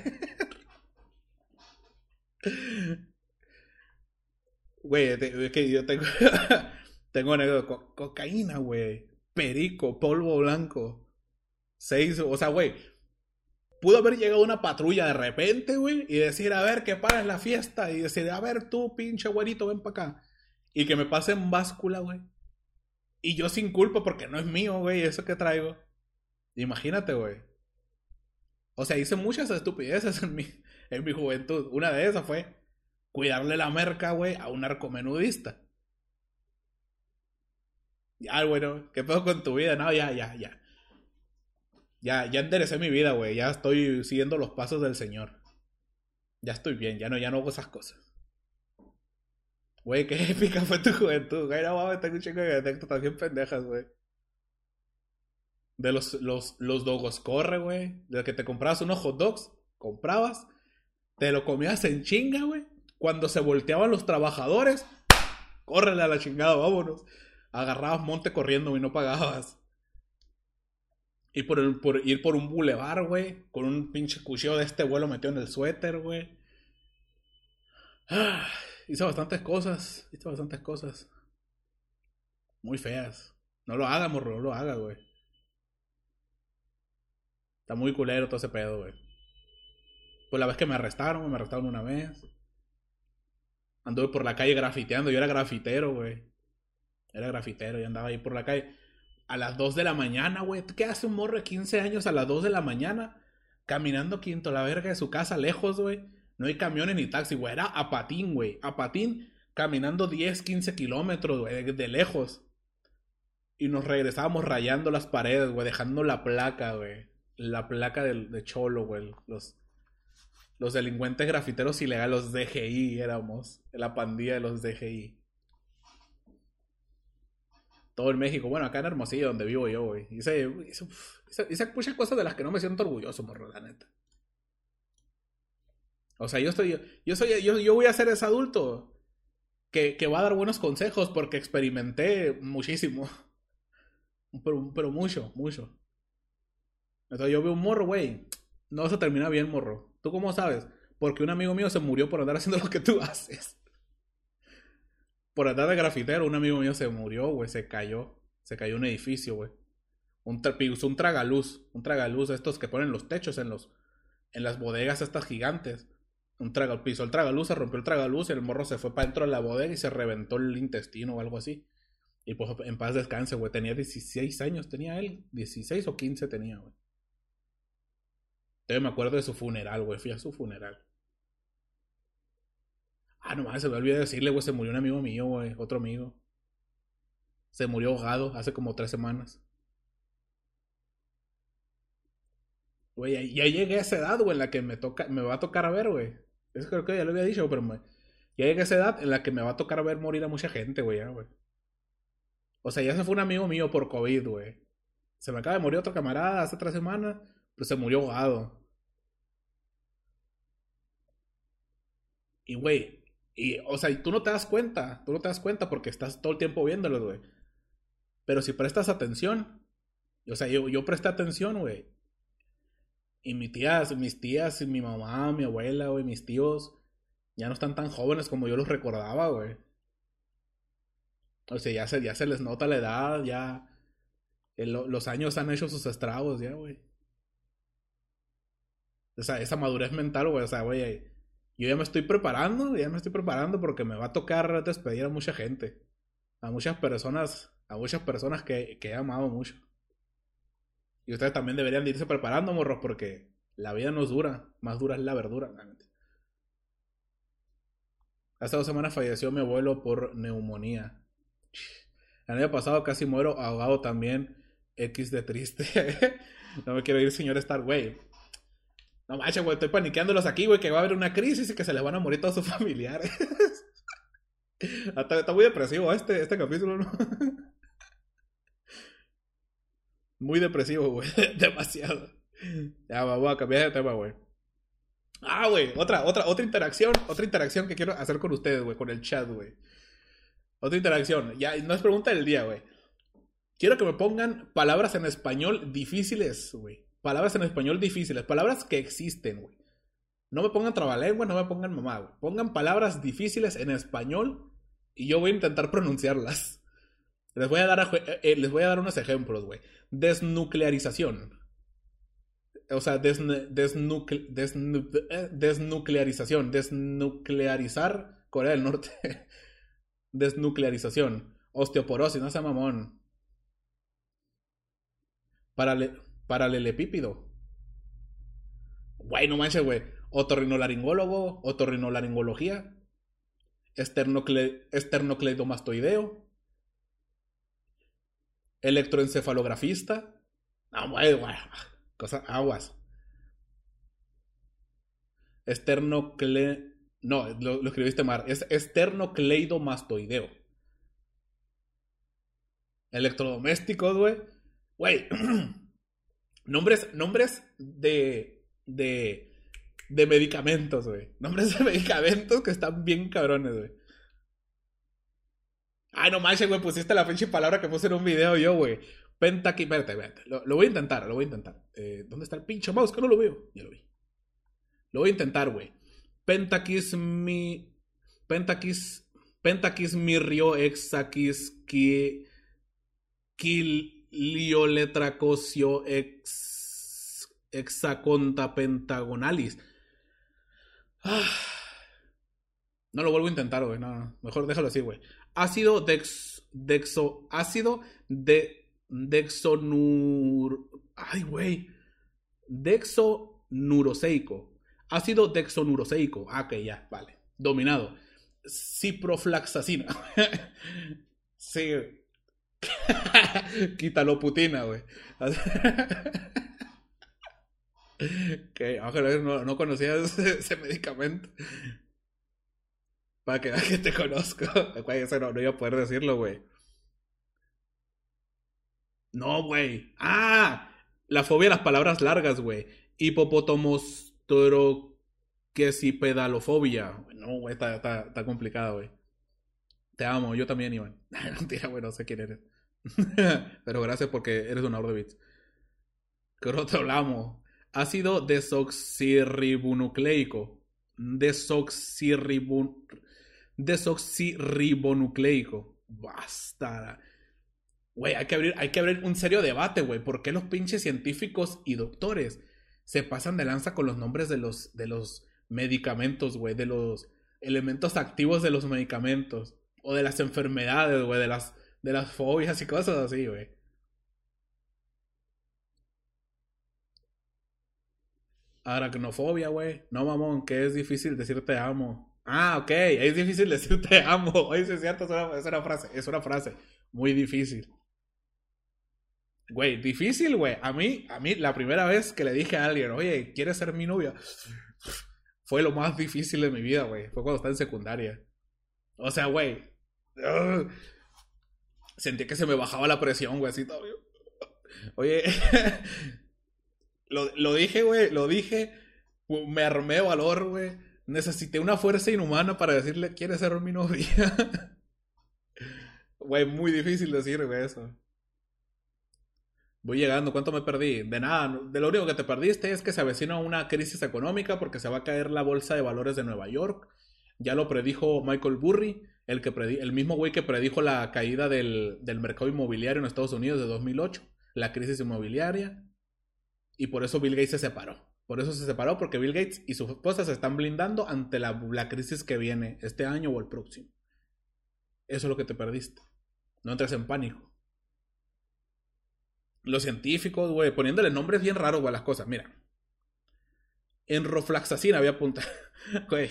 Güey, es que yo tengo, tengo cocaína, güey, perico, polvo blanco, seis, o sea, güey, pudo haber llegado una patrulla de repente, güey, y decir, a ver, que pares la fiesta, y decir, a ver, tú, pinche güerito, ven para acá. Y que me pasen báscula, güey. Y yo sin culpa porque no es mío, güey, eso que traigo. Imagínate, güey. O sea, hice muchas estupideces en mi, en mi juventud. Una de esas fue cuidarle la merca, güey, a un narcomenudista. Ya, bueno, ¿qué pedo con tu vida? No, ya, ya, ya. Ya, ya enderecé mi vida, güey. Ya estoy siguiendo los pasos del Señor. Ya estoy bien, ya no, ya no hago esas cosas. Güey, qué épica fue tu juventud. Güey, no mames, tengo un chingo de detecto también pendejas, güey. De los, los, los dogos corre, güey. De que te comprabas unos hot dogs, comprabas, te lo comías en chinga, güey. Cuando se volteaban los trabajadores, córrele a la chingada, vámonos. Agarrabas monte corriendo y no pagabas. Y por, por ir por un bulevar, güey. Con un pinche cuchillo de este vuelo metido en el suéter, güey. Ah, hice bastantes cosas. Hice bastantes cosas. Muy feas. No lo haga, morro. No lo haga, güey. Está muy culero todo ese pedo, güey. Pues la vez que me arrestaron, me arrestaron una vez. Anduve por la calle grafiteando. Yo era grafitero, güey. Era grafitero y andaba ahí por la calle a las 2 de la mañana, güey. ¿Qué hace un morro de 15 años a las 2 de la mañana? Caminando quinto la verga de su casa, lejos, güey. No hay camiones ni taxi, güey. Era a patín, güey. A patín, caminando 10, 15 kilómetros, güey, de lejos. Y nos regresábamos rayando las paredes, güey, dejando la placa, güey. La placa de, de Cholo, güey. Los, los delincuentes grafiteros ilegales, los DGI éramos. La pandilla de los DGI todo en México. Bueno, acá en Hermosillo, donde vivo yo, güey. Hice, muchas cosas de las que no me siento orgulloso, morro, la neta. O sea, yo estoy. Yo soy. Yo, yo voy a ser ese adulto que, que, va a dar buenos consejos porque experimenté muchísimo. Pero, pero mucho, mucho. Entonces yo veo un morro, güey. No se termina bien, morro. ¿Tú cómo sabes? Porque un amigo mío se murió por andar haciendo lo que tú haces por andar de grafitero, un amigo mío se murió, güey, se cayó. Se cayó un edificio, güey. Un, un tragaluz, un tragaluz, estos que ponen los techos en los en las bodegas estas gigantes. Un traga, pisó el tragaluz, se rompió el tragaluz y el morro se fue para dentro de la bodega y se reventó el intestino o algo así. Y pues en paz descanse, güey. Tenía 16 años, tenía él. 16 o 15 tenía, güey. Entonces me acuerdo de su funeral, güey. Fui a su funeral. Ah, no se me olvidó decirle, güey, se murió un amigo mío, güey, otro amigo. Se murió ahogado hace como tres semanas. Güey, ya llegué a esa edad, güey, en la que me toca, me va a tocar ver, güey. Eso creo que ya lo había dicho, pero ya llegué a esa edad en la que me va a tocar ver morir a mucha gente, güey, güey. O sea, ya se fue un amigo mío por COVID, güey. Se me acaba de morir otro camarada hace tres semanas, pero se murió ahogado. Y, güey, y, o sea, y tú no te das cuenta, tú no te das cuenta porque estás todo el tiempo viéndolo, güey. Pero si prestas atención, o sea, yo, yo presté atención, güey. Y mis tías, mis tías, mi mamá, mi abuela, güey, mis tíos, ya no están tan jóvenes como yo los recordaba, güey. O sea, ya se, ya se les nota la edad, ya. los años han hecho sus estragos, ya, güey. O sea, esa madurez mental, güey. O sea, güey, yo ya me estoy preparando, ya me estoy preparando porque me va a tocar despedir a mucha gente. A muchas personas, a muchas personas que, que he amado mucho. Y ustedes también deberían irse preparando, morros, porque la vida no es dura. Más dura es la verdura. Hace dos semanas falleció mi abuelo por neumonía. El año pasado casi muero ahogado también. X de triste. no me quiero ir, señor Star, güey. No manches, güey, estoy paniqueándolos aquí, güey, que va a haber una crisis y que se les van a morir todos sus familiares. está, muy depresivo este, este capítulo, ¿no? muy depresivo, güey. Demasiado. Ya, voy a cambiar de tema, güey. Ah, güey, otra, otra, otra interacción, otra interacción que quiero hacer con ustedes, güey, con el chat, güey. Otra interacción. Ya, no es pregunta del día, güey. Quiero que me pongan palabras en español difíciles, güey. Palabras en español difíciles. Palabras que existen, güey. No me pongan trabalengua, no me pongan mamá, güey. Pongan palabras difíciles en español y yo voy a intentar pronunciarlas. Les voy a dar, eh, eh, les voy a dar unos ejemplos, güey. Desnuclearización. O sea, eh, desnuclearización. Desnuclearizar Corea del Norte. Desnuclearización. Osteoporosis, no sea mamón. Parale paralelepípido. Güey, no manches, güey. Otorrinolaringólogo, otorrinolaringología. Esternocle esternocleidomastoideo. Electroencefalografista. No, güey, güey. Cosa, aguas. Esternocle no, lo, escribiste mal. Es esternocleidomastoideo. Electrodomésticos, güey. Güey. nombres, nombres de, de, de medicamentos, güey. Nombres de medicamentos que están bien cabrones, güey. Ay, no manches, güey, pusiste la pinche palabra que puse en un video yo, güey. Pentaqui, espérate, espérate. Lo, voy a intentar, lo voy a intentar. Eh, ¿Dónde está el pinche mouse? Que no lo veo. Ya lo vi. Lo voy a intentar, güey. Pentakis mi. Pentakis. Pentakis mirrio exakis ki. Kilioletracosio ex. Hexaconta pentagonalis. Ah. No lo vuelvo a intentar, güey. Mejor déjalo así, güey. Ácido dex, dexo. Ácido de. Dexonur. Ay, güey. Dexonuroseico. Ácido dexonuroseico. Ah, ok, ya, vale. Dominado. Ciproflaxacina. sí. Quitaloputina, güey. que no, no conocías ese, medicamento. Para que que te conozco. No, no iba a poder decirlo, güey. No, güey. Ah, la fobia a las palabras largas, güey. Hipopótamos pero que si pedalofobia. No, güey, está, está complicado, güey. Te amo, yo también, Iván. Mentira, güey, no sé quién eres. Pero gracias porque eres un de bits. ¿Qué otro hablamos? Ácido desoxirribonucleico. Desoxirribon... Desoxirribonucleico. Basta. Güey, hay que abrir, hay que abrir un serio debate, güey. ¿Por qué los pinches científicos y doctores se pasan de lanza con los nombres de los, de los medicamentos, güey, de los elementos activos de los medicamentos, o de las enfermedades, güey, de las, de las fobias y cosas así, güey. Aracnofobia, güey. No, mamón, que es difícil decir te amo. Ah, ok. Es difícil decir te amo. Oye, es cierto, es una, es una frase. Es una frase muy difícil. Güey, difícil, güey. A mí, a mí, la primera vez que le dije a alguien, oye, ¿quieres ser mi novia? Fue lo más difícil de mi vida, güey. Fue cuando estaba en secundaria. O sea, güey. Sentí que se me bajaba la presión, güey. Oye, lo, lo dije, güey, lo dije. Me armé valor, güey. Necesité una fuerza inhumana para decirle, ¿quieres ser mi novia? Güey, muy difícil decir, eso. Voy llegando, ¿cuánto me perdí? De nada, de lo único que te perdiste es que se avecina una crisis económica porque se va a caer la bolsa de valores de Nueva York. Ya lo predijo Michael Burry, el, que el mismo güey que predijo la caída del, del mercado inmobiliario en Estados Unidos de 2008, la crisis inmobiliaria. Y por eso Bill Gates se separó. Por eso se separó, porque Bill Gates y su esposa se están blindando ante la, la crisis que viene este año o el próximo. Eso es lo que te perdiste. No entres en pánico. Los científicos, güey, poniéndole nombres bien raros, a las cosas. Mira. Enroflaxacina había apuntado. güey.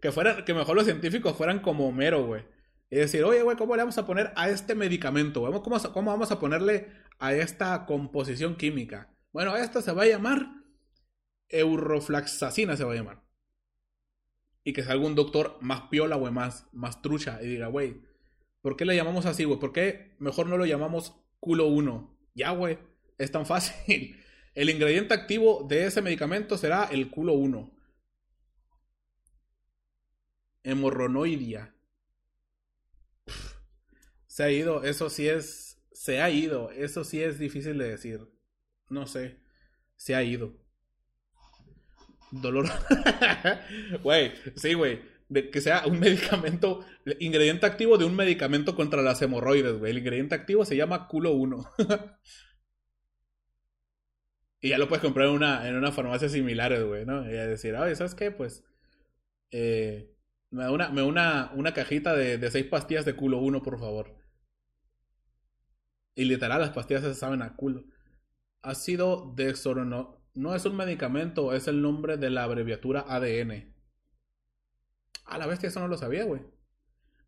Que, fueran, que mejor los científicos fueran como Homero, güey. Es decir, oye, güey, ¿cómo le vamos a poner a este medicamento? ¿Cómo, ¿Cómo vamos a ponerle a esta composición química? Bueno, esta se va a llamar euroflaxacina, se va a llamar. Y que salga un doctor más piola, güey, más, más trucha. Y diga, güey, ¿por qué le llamamos así, güey? ¿Por qué mejor no lo llamamos culo 1? Ya, güey, es tan fácil. El ingrediente activo de ese medicamento será el culo 1. Hemorronoidia. Se ha ido, eso sí es. Se ha ido, eso sí es difícil de decir. No sé. Se ha ido. Dolor. Güey, sí, güey. Que sea un medicamento. Ingrediente activo de un medicamento contra las hemorroides, güey. El ingrediente activo se llama culo 1. y ya lo puedes comprar en una, en una farmacia similar, güey, ¿no? Y decir, oye, ¿sabes qué? Pues. Eh, me da una, me una, una cajita de, de seis pastillas de culo 1, por favor. Y literal, las pastillas se saben a culo. Ácido dexorono. No es un medicamento, es el nombre de la abreviatura ADN. A la bestia, eso no lo sabía, güey.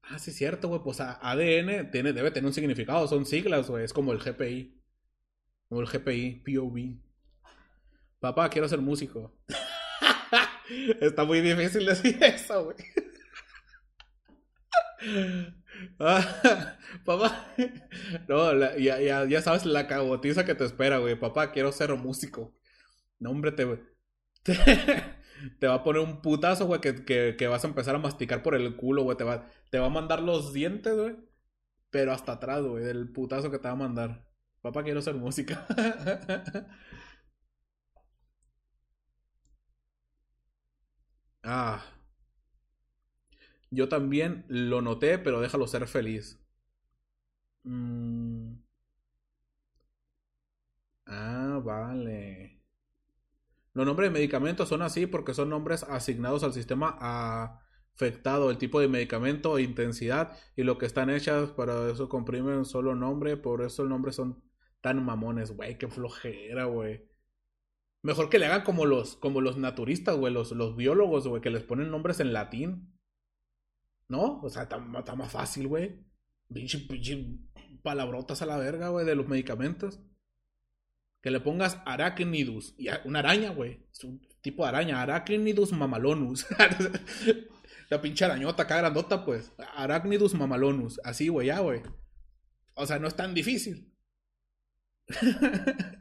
Ah, sí, cierto, güey. Pues ADN tiene, debe tener un significado. Son siglas, güey. Es como el GPI. Como el GPI, POV. Papá, quiero ser músico. Está muy difícil decir eso, güey. Ah, papá, no, ya, ya, ya, sabes la cagotiza que te espera, güey. Papá, quiero ser músico. No, hombre, te, te, te va a poner un putazo, güey, que, que, vas a empezar a masticar por el culo, güey. Te va, te va a mandar los dientes, güey. Pero hasta atrás, güey, del putazo que te va a mandar. Papá, quiero ser música. ah. Yo también lo noté, pero déjalo ser feliz. Mm. Ah, vale. Los nombres de medicamentos son así porque son nombres asignados al sistema afectado, el tipo de medicamento, intensidad y lo que están hechas, para eso comprimen solo nombre, por eso el nombre son tan mamones, güey, qué flojera, güey. Mejor que le hagan como los, como los naturistas, güey, los, los biólogos, güey, que les ponen nombres en latín. ¿No? O sea, está, más fácil, güey. Pinche, pinche palabrotas a la verga, güey, de los medicamentos. Que le pongas Arachnidus. Y una araña, güey. Es un tipo de araña. Arachnidus mamalonus. La pinche arañota acá grandota, pues. Arachnidus mamalonus. Así, güey, ya, güey. O sea, no es tan difícil.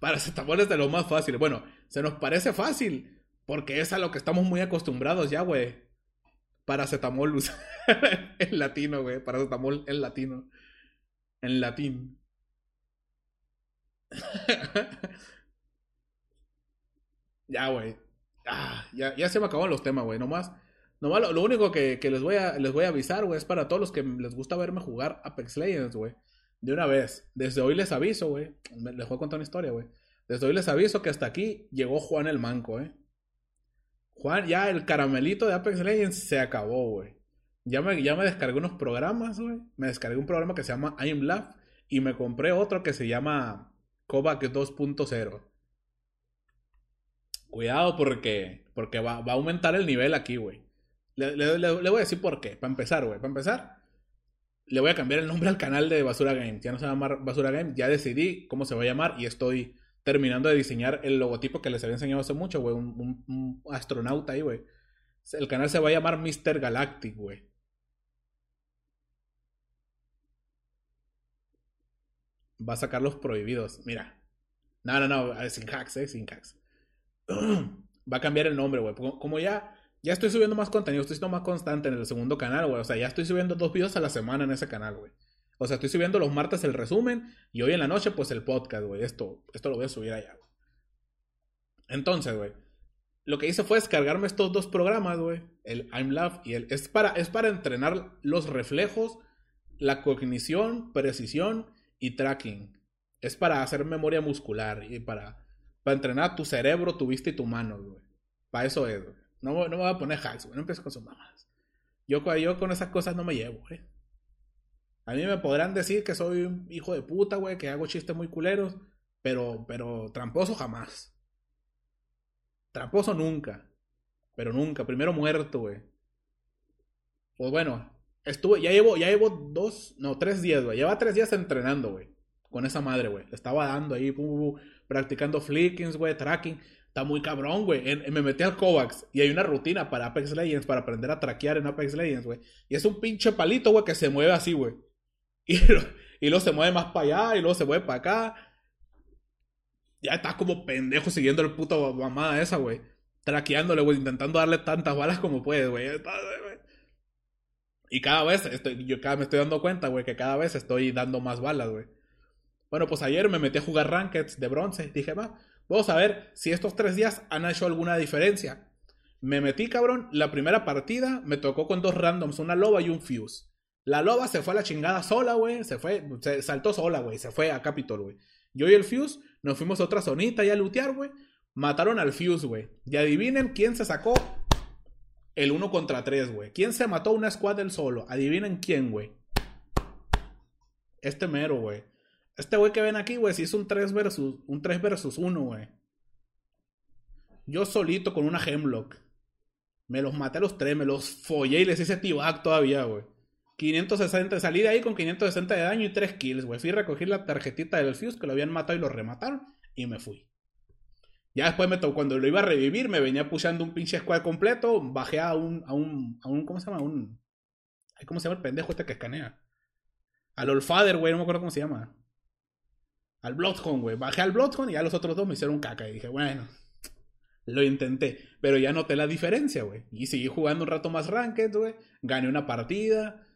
Paracetamol es de lo más fácil. Bueno, se nos parece fácil. Porque es a lo que estamos muy acostumbrados ya, güey. Paracetamolus. en latino, güey. Paracetamol en latino. En latín. ya, güey. Ah, ya, ya se me acabaron los temas, güey. Nomás, nomás lo, único que, les, voy a, les voy a avisar, güey, es para todos los que les gusta verme jugar Apex Legends, güey. De una vez. Desde hoy les aviso, güey. Les voy a contar una historia, güey. Desde hoy les aviso que hasta aquí llegó Juan el Manco, eh. Juan, ya el caramelito de Apex Legends se acabó, güey. Ya me, ya me descargué unos programas, güey. Me descargué un programa que se llama I'm Love y me compré otro que se llama Kovac 2.0. Cuidado porque Porque va, va, a aumentar el nivel aquí, güey. Le, le, le, voy a decir por qué. Para empezar, güey. Para empezar, le voy a cambiar el nombre al canal de Basura Games. Ya no se va a llamar Basura Games. Ya decidí cómo se va a llamar y estoy terminando de diseñar el logotipo que les había enseñado hace mucho, güey. Un, astronauta ahí, güey. El canal se va a llamar Mr. Galactic, güey. Va a sacar los prohibidos. Mira. No, no, no. Sin hacks, eh. Sin hacks. va a cambiar el nombre, güey. Como ya ya estoy subiendo más contenido, estoy siendo más constante en el segundo canal, güey. O sea, ya estoy subiendo dos videos a la semana en ese canal, güey. O sea, estoy subiendo los martes el resumen y hoy en la noche, pues el podcast, güey. Esto, esto lo voy a subir allá, güey. Entonces, güey. Lo que hice fue descargarme estos dos programas, güey. El IMLab y el. Es para, es para entrenar los reflejos, la cognición, precisión y tracking. Es para hacer memoria muscular y para, para entrenar tu cerebro, tu vista y tu mano, güey. Para eso es, güey. No, no me voy a poner hacks, güey. No empiezo con sus mamás. Yo, yo con esas cosas no me llevo, güey. A mí me podrán decir que soy un hijo de puta, güey, que hago chistes muy culeros, pero, pero tramposo jamás. Tramposo nunca. Pero nunca. Primero muerto, güey. Pues bueno, estuve, ya llevo, ya llevo dos, no, tres días, güey. Lleva tres días entrenando, güey. Con esa madre, güey. Le estaba dando ahí, practicando flickings, güey, tracking. Está muy cabrón, güey. Me metí al Kovacs y hay una rutina para Apex Legends, para aprender a traquear en Apex Legends, güey. Y es un pinche palito, güey, que se mueve así, güey. Y, y luego se mueve más para allá y luego se mueve para acá. Ya estás como pendejo siguiendo el puto mamada esa, güey. Traqueándole, güey, intentando darle tantas balas como puedes, güey. Y cada vez, estoy, yo cada me estoy dando cuenta, güey, que cada vez estoy dando más balas, güey. Bueno, pues ayer me metí a jugar Rankeds de bronce. Dije, va, Vamos a ver si estos tres días han hecho alguna diferencia. Me metí, cabrón. La primera partida me tocó con dos randoms, una loba y un fuse. La loba se fue a la chingada sola, güey. Se fue, se saltó sola, güey. Se fue a Capitol, güey. Yo y el fuse nos fuimos a otra zonita y a lootear, güey. Mataron al fuse, güey. Y adivinen quién se sacó el uno contra tres, güey. ¿Quién se mató una squad del solo? Adivinen quién, güey. Este mero, güey. Este güey que ven aquí, güey, si es un 3 versus, un 3 versus 1, güey. Yo solito con una Hemlock. Me los maté a los tres, me los follé y les hice T-Back todavía, güey. 560, salí de ahí con 560 de daño y 3 kills, güey. Fui a recoger la tarjetita del Fuse que lo habían matado y lo remataron y me fui. Ya después me tocó, cuando lo iba a revivir, me venía pushando un pinche squad completo, bajé a un, a un, a un, ¿cómo se llama? Un, ¿cómo se llama el pendejo este que escanea? Al Olfader, güey, no me acuerdo cómo se llama al Bloodhound, güey. Bajé al Bloodhound y ya los otros dos me hicieron caca. Y dije, bueno, lo intenté. Pero ya noté la diferencia, güey. Y seguí jugando un rato más Ranked, güey. Gané una partida.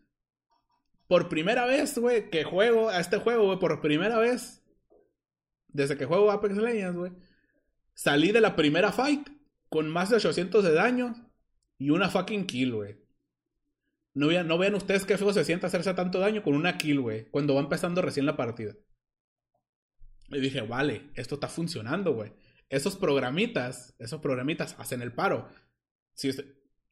Por primera vez, güey, que juego a este juego, güey, por primera vez. Desde que juego Apex Legends, güey. Salí de la primera fight con más de 800 de daño y una fucking kill, güey. No, vean, no vean ustedes qué feo se siente hacerse tanto daño con una kill, güey. Cuando va empezando recién la partida. Y dije, vale, esto está funcionando, güey. Esos programitas, esos programitas hacen el paro. Si,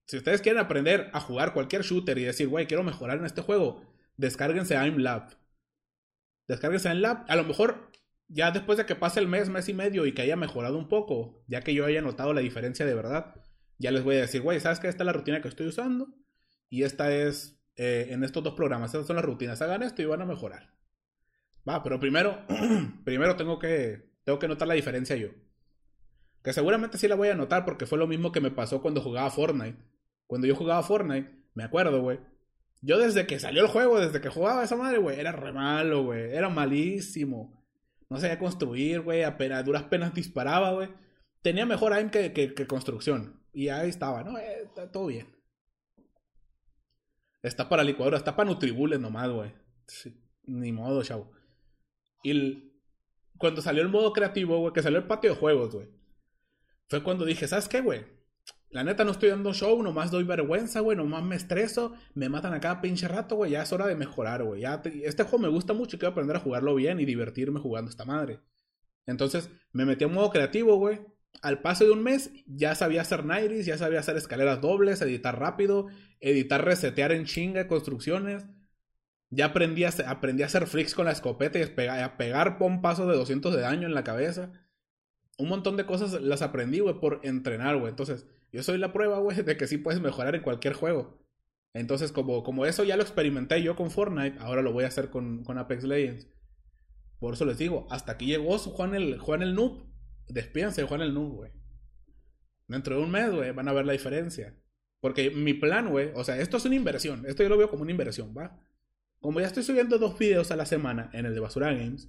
si ustedes quieren aprender a jugar cualquier shooter y decir, güey, quiero mejorar en este juego, descárguense ImLab. Descárguense ImLab. A lo mejor ya después de que pase el mes, mes y medio y que haya mejorado un poco, ya que yo haya notado la diferencia de verdad, ya les voy a decir, güey, ¿sabes qué? Esta es la rutina que estoy usando y esta es eh, en estos dos programas. Estas son las rutinas. Hagan esto y van a mejorar. Va, pero primero, primero tengo que, tengo que notar la diferencia yo. Que seguramente sí la voy a notar porque fue lo mismo que me pasó cuando jugaba Fortnite. Cuando yo jugaba Fortnite, me acuerdo, güey. Yo desde que salió el juego, desde que jugaba esa madre, güey, era re malo, güey. Era malísimo. No sabía construir, güey. Apenas, duras penas disparaba, güey. Tenía mejor aim que, que, construcción. Y ahí estaba, ¿no? Eh, todo bien. Está para licuadora, está para Nutribules nomás, güey. ni modo, chavo. Y cuando salió el modo creativo, güey, que salió el patio de juegos, güey. Fue cuando dije, ¿sabes qué, güey? La neta no estoy dando show, nomás doy vergüenza, güey, nomás me estreso, me matan a cada pinche rato, güey, ya es hora de mejorar, güey. Este juego me gusta mucho y quiero aprender a jugarlo bien y divertirme jugando esta madre. Entonces me metí en modo creativo, güey. Al paso de un mes ya sabía hacer nairis, ya sabía hacer escaleras dobles, editar rápido, editar, resetear en chinga construcciones. Ya aprendí a, aprendí a hacer flicks con la escopeta y a pegar, pompazos de 200 de daño en la cabeza. Un montón de cosas las aprendí, güey, por entrenar, güey. Entonces, Yo soy la prueba, güey, de que sí puedes mejorar en cualquier juego. Entonces, como, como eso ya lo experimenté yo con Fortnite, ahora lo voy a hacer con, con Apex Legends. Por eso les digo, hasta aquí llegó Juan el, Juan el Noob. Despídense de Juan el Noob, güey. Dentro de un mes, güey, van a ver la diferencia. Porque mi plan, güey, o sea, esto es una inversión. Esto yo lo veo como una inversión, ¿va? Como ya estoy subiendo dos videos a la semana en el de Basura Games,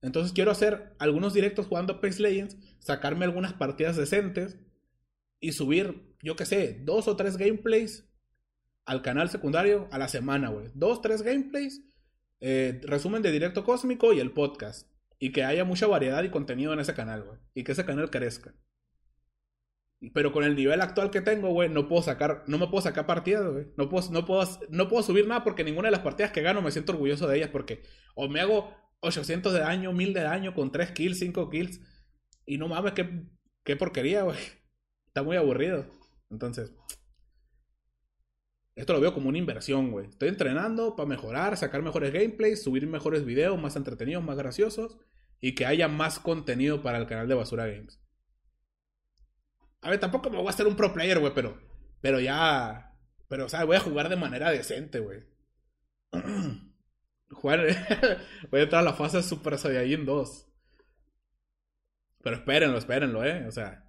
entonces quiero hacer algunos directos jugando Apex Legends, sacarme algunas partidas decentes y subir, yo qué sé, dos o tres gameplays al canal secundario a la semana, güey. Dos, tres gameplays, eh, resumen de directo cósmico y el podcast. Y que haya mucha variedad y contenido en ese canal, güey. Y que ese canal crezca. Pero con el nivel actual que tengo, güey, no puedo sacar, no me puedo sacar partidas, güey. No puedo, no, puedo, no puedo subir nada porque ninguna de las partidas que gano me siento orgulloso de ellas. Porque o me hago 800 de daño, 1000 de daño con 3 kills, 5 kills. Y no mames, qué, qué porquería, güey. Está muy aburrido. Entonces, esto lo veo como una inversión, güey. Estoy entrenando para mejorar, sacar mejores gameplays, subir mejores videos, más entretenidos, más graciosos. Y que haya más contenido para el canal de Basura Games. A ver, tampoco me voy a hacer un pro player, güey, pero, pero ya. Pero, o sea, voy a jugar de manera decente, güey. jugar. voy a entrar a la fase Super Saiyajin 2. Pero espérenlo, espérenlo, eh. O sea.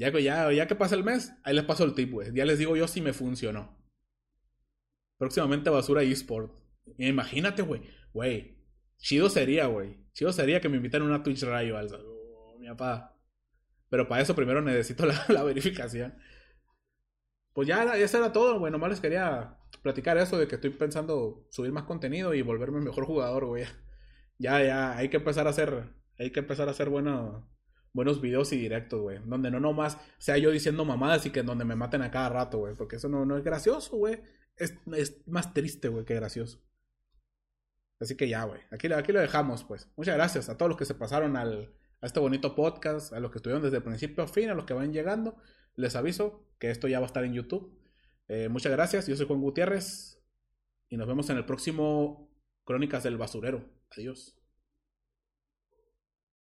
Ya, ya, ya que pasa el mes, ahí les paso el tip, güey. Ya les digo yo si me funcionó. Próximamente Basura eSport. Imagínate, güey. Güey. Chido sería, güey. Chido sería que me invitaran a una Twitch Rayo, oh, mi papá. Pero para eso primero necesito la, verificación. Pues ya, eso era todo, güey. Nomás les quería platicar eso de que estoy pensando subir más contenido y volverme mejor jugador, güey. Ya, ya, hay que empezar a hacer, hay que empezar a hacer bueno, buenos videos y directos, güey. Donde no nomás sea yo diciendo mamadas y que donde me maten a cada rato, güey. Porque eso no, no es gracioso, güey es, más triste, güey, que gracioso. Así que ya, güey. Aquí, aquí lo dejamos, pues. Muchas gracias a todos los que se pasaron al, a este bonito podcast, a los que estuvieron desde el principio a fin, a los que van llegando. Les aviso que esto ya va a estar en YouTube. Eh, muchas gracias. Yo soy Juan Gutiérrez. Y nos vemos en el próximo Crónicas del Basurero. Adiós.